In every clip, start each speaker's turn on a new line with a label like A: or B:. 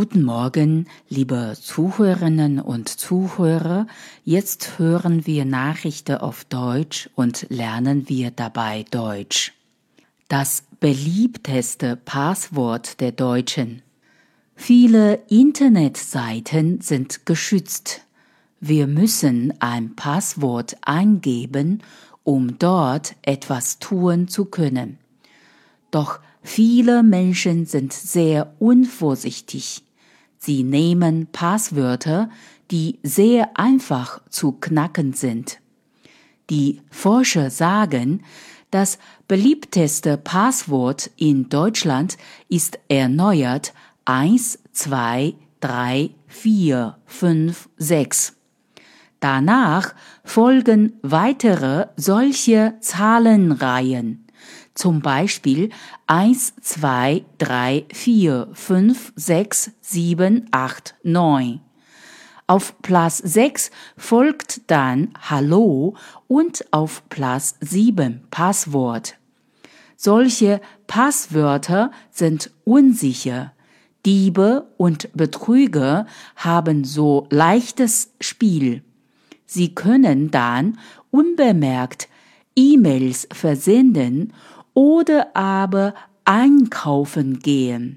A: Guten Morgen, liebe Zuhörerinnen und Zuhörer. Jetzt hören wir Nachrichten auf Deutsch und lernen wir dabei Deutsch. Das beliebteste Passwort der Deutschen. Viele Internetseiten sind geschützt. Wir müssen ein Passwort eingeben, um dort etwas tun zu können. Doch viele Menschen sind sehr unvorsichtig. Sie nehmen Passwörter, die sehr einfach zu knacken sind. Die Forscher sagen, das beliebteste Passwort in Deutschland ist erneuert 1, 2, 3, 4, 5, 6. Danach folgen weitere solche Zahlenreihen zum Beispiel 1, 2, 3, 4, 5, 6, 7, 8, 9. Auf Platz 6 folgt dann Hallo und auf Platz 7 Passwort. Solche Passwörter sind unsicher. Diebe und Betrüger haben so leichtes Spiel. Sie können dann unbemerkt E-Mails versenden oder aber einkaufen gehen.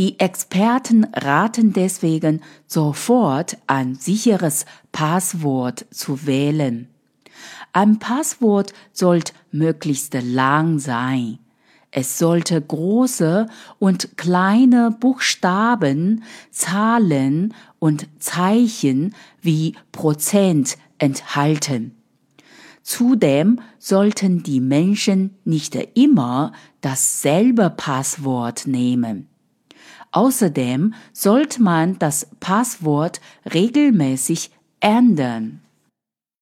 A: Die Experten raten deswegen sofort ein sicheres Passwort zu wählen. Ein Passwort sollte möglichst lang sein. Es sollte große und kleine Buchstaben, Zahlen und Zeichen wie Prozent enthalten. Zudem sollten die Menschen nicht immer dasselbe Passwort nehmen. Außerdem sollte man das Passwort regelmäßig ändern.